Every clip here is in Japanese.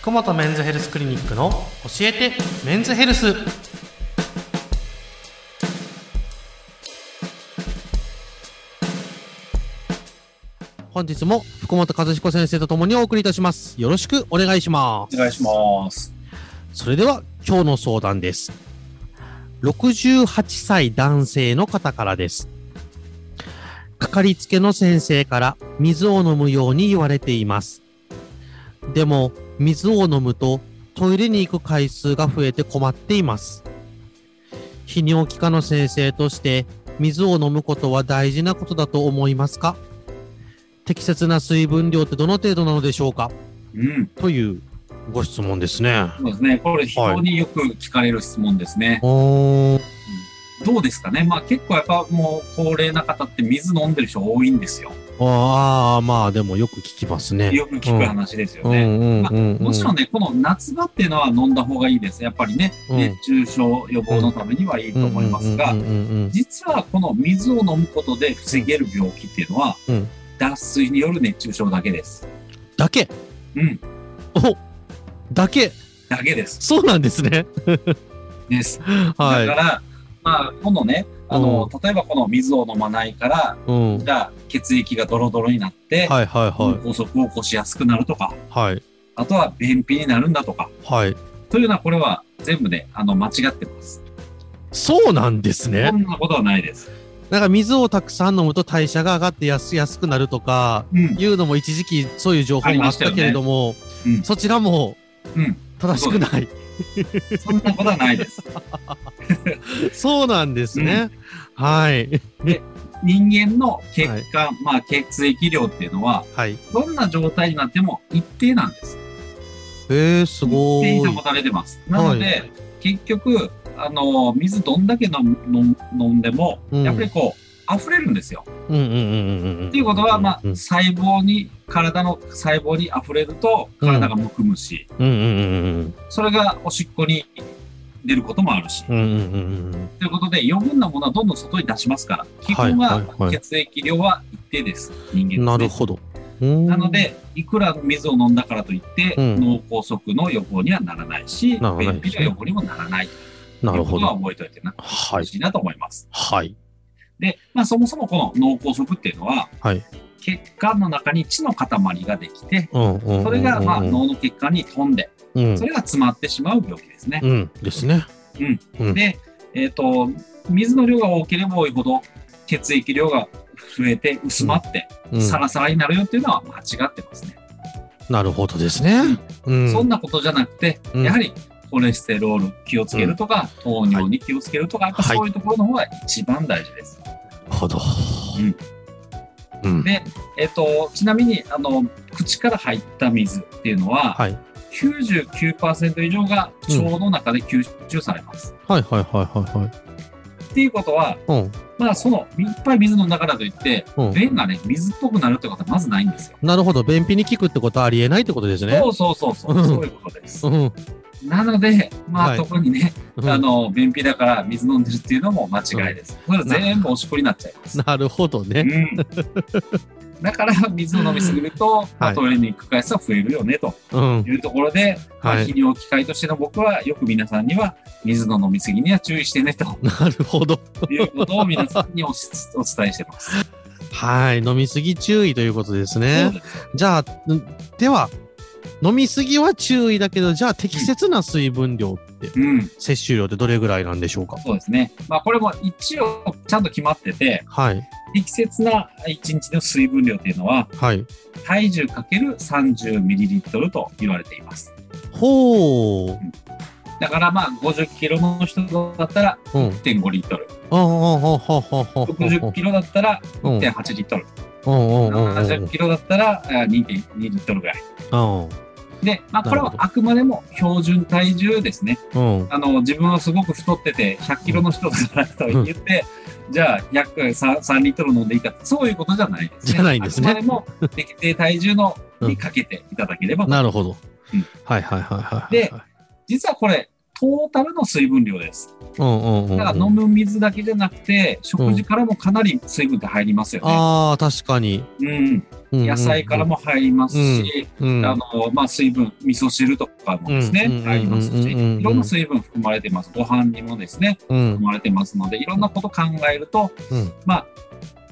福本メンズヘルスクリニックの教えてメンズヘルス本日も福本和彦先生とともにお送りいたしますよろしくお願いしますお願いします。それでは今日の相談です。68歳男性の方からです。かかりつけの先生から水を飲むように言われています。でも水を飲むとトイレに行く回数が増えて困っています。泌尿器科の先生として水を飲むことは大事なことだと思いますか？適切な水分量ってどの程度なのでしょうか？うん。というご質問ですね。そうですね。これ非常によく聞かれる質問ですね。おーどうですかね？まあ結構やっぱもう高齢な方って水飲んでる人多いんですよ。ああ、まあでもよく聞きますね。よく聞く話ですようんね。もちろんね、この夏場っていうのは飲んだ方がいいです。やっぱりね、うん熱中症予防のためにはいいと思いますが実はこの水を飲むことで防げる病気っていうのはうん、脱水による熱中症だけです。だけ？うん。おだけ？だけです。そうなんですね。です。はい。だから、まあ、このね、あの、例えばこの水を飲まないから、うん。じゃあ血液がドロドロになって、はいはい脳は梗塞を起こしやすくなるとか、い。はい。あとは便秘になるんだとか、はい。というのはこれは全部ね、あの、間違ってます。そうなんですねそ。んなことはないです。なんか水をたくさん飲むと代謝が上がってやす安くなるとか、うん。いうのも一時期そういう情報もあったけれども、うん。そちらもうん。正しくない。そんなことはないです。そうなんですね。はい。人間の血管、まあ血液量っていうのは、はい。どんな状態になっても一定なんです。えー、すごい。一定に保たれてます。なので、結局、あの、水どんだけ飲んでも、うんやっぱりこう、溢れるんですよ。うんうんうんうんうん。っていうことは、まあ、うん細胞に、体の細胞に溢れると、体がむくむし、うんうんうんうんそれがおしっこに出ることもあるし。ということで、余分なものはどんどん外に出しますから、基本は血液量は一定です。人間です、ね。なるほど。ななの、で、いくら水を飲んだからといって、うん脳梗塞の予防にはならないし、便秘の予防にもならないなるほということはど。覚えておいてな、はい。ほしいなと思います。はい。で、まあそもそもこの脳梗塞っていうのは、はい。血管の中に血の塊ができて。それがまあ脳の血管に飛んで、うんそ。れが詰まってしまう病気ですね。うん。ですね。うんで、えっ、と、水の量が多ければ多いほど、血液量が増えて薄まって、うん。サラサラになるよっていうのは間違ってますね。なるほどですね。うん。そんなことじゃなくて、うんやはりコレステロール気をつけるとか、糖尿に気をつけるとか、やっぱそういうところの方が一番大事です。ほど。うんうん。で、えっ、と、ちなみに、あの、口から入った水っていうのは、はい。99%以上が腸の中で吸収されます。はいはいはいはいはい。っていうことは、うん。まあ、その、いっぱい水飲んだといって、うん便がね、水っぽくなるってことはまずないんですよ。なるほど。便秘に効くってことはありえないってことですねそ。うそうそうそう、うんそういうことです。うん。なので、まあ、はい特にね、うんあの、便秘だから水飲んでるっていうのも間違いです。それ全部おしっこになっちゃいます。なるほどね。うん。だから、水を飲みすぎると、トイレに行く回数は増えるよね、とうん。いうところで、まあはい泌尿器科医としての僕は、よく皆さんには、水の飲みすぎには注意してね、と なるほど。いうことを皆さんにおし お伝えしてます。はい。飲みすぎ注意ということですねじゃあ、んでは、飲みすぎは注意だけど、じゃあ適切な水分量って、うん、摂取量ってどれぐらいなんでしょうか？そうですね。まあ、これも一応、ちゃんと決まってて、はい。適切な1日の水分量っていうのは、はい。体重かける 30ml と言われています。ほう。だからまあ50キロの人だったらうん。1.5リットル。ああ、ああ、ああ、ああ、60キロだったらうん1.8リットル。うんうんうんうん。70キロだったらあ2.2リットルぐらい。うん。で、まあこれはあくまでも標準体重ですね。うん。あの、自分はすごく太ってて100キロの人だからと言って、じゃあ約 3, 3リットル飲んでいいかってそういうことじゃないですね。じゃないんですねあくまでも適正体重のうんにかけていただければと なるほどうん。はいはいはいはい。で実はこれ、トータルの水分量です。うんうんうんうん。だから飲む水だけじゃなくて、食事からもかなり水分って入りますよね。ああ、確かに。うん。うん野菜からも入りますし、うん、あの、まあ、水分、味噌汁とかもですね、うん入りますし、うんうんうんうんいろんな水分含まれてます。ご飯にもですね、うん含まれてますので、いろんなこと考えると、うんまあ、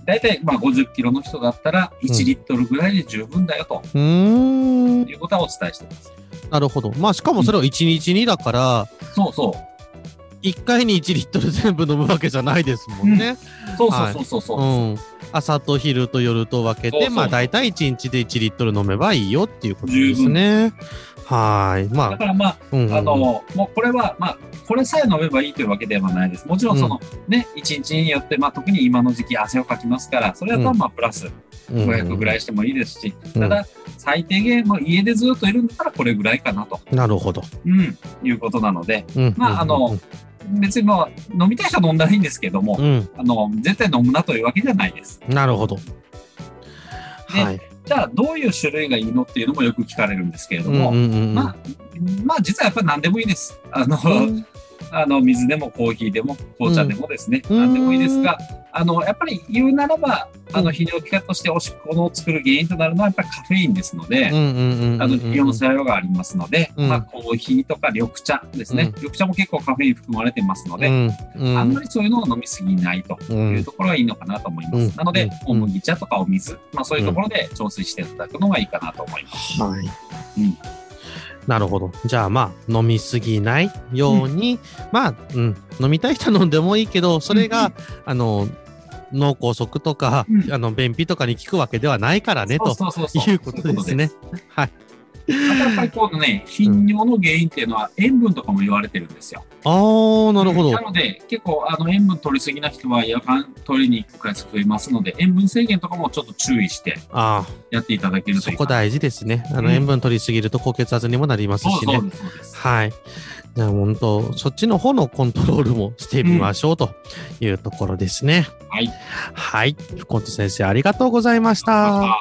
大体、まあ、50キロの人だったら、1リットルぐらいで十分だよ、とうーんいうことはお伝えしてます。なるほど。まあ、しかもそれを1日にだから、そうそう。1回に1リットル全部飲むわけじゃないですもんね。そうそうそうそうそう。うん。朝と昼と夜と分けて、そうそうまあ、大体1日で1リットル飲めばいいよっていうことですね。はーい。まあ、だからまあ、うんうんあの、もうこれは、まあ、これさえ飲めばいいというわけではないです。もちろんその、ね、1日によって、まあ、特に今の時期汗をかきますから、それだとまあ、プラス500ぐらいしてもいいですし、うんただ、最低限、もう家でずっといるんだったらこれぐらいかなと、なるほど。うん、いうことなので、うんまあ、あの、別にまあ、飲みたい人は飲んだらいいんですけども、うん、あの、絶対飲むなというわけじゃないです。なるほど。ではい。じゃあ、どういう種類がいいのっていうのもよく聞かれるんですけれどうんも、うんうんまあ、まあ、実はやっぱり何でもいいです。あの、うん あの、水でもコーヒーでも紅茶でもですね、うん何でもいいですが、あの、やっぱり言うならば、あの、うん泌尿器科としておしっこの作る原因となるのはやっぱりカフェインですので、うんうんうんうんあの、イオン作用がありますので、うん。まあ、コーヒーとか緑茶ですね。うん。緑茶も結構カフェイン含まれてますので、うん。うん。あんまりそういうのを飲みすぎないとういうんところがいいのかなと思います。うん。なので、うん。小麦茶とかお水、まあそういうところで調整していただくのがいいかなと思います。はい。うん。なるほど。じゃあまあ、飲みすぎないように、まあ、うん、飲みたい人は飲んでもいいけど、それが、うん。あの、脳梗塞とか、うんあの、便秘とかに効くわけではないからね、ということですね。はい。やっぱりこのね、頻尿の原因っていうのは塩分とかも言われてるんですよ。あー、なるほどな。ので、結構あの塩分取りすぎな人は夜間取りに行く回数増えますので、塩分制限とかもちょっと注意してあやっていただけあ、るといい。そこ大事ですね。あの、うん塩分取りすぎると高血圧にもなりますしねそうそう。です、そうです。はい。じゃあ本当、そっちの方のコントロールもしてみましょうというところですね。はい。はい。福本先生、ありがとうございました。あ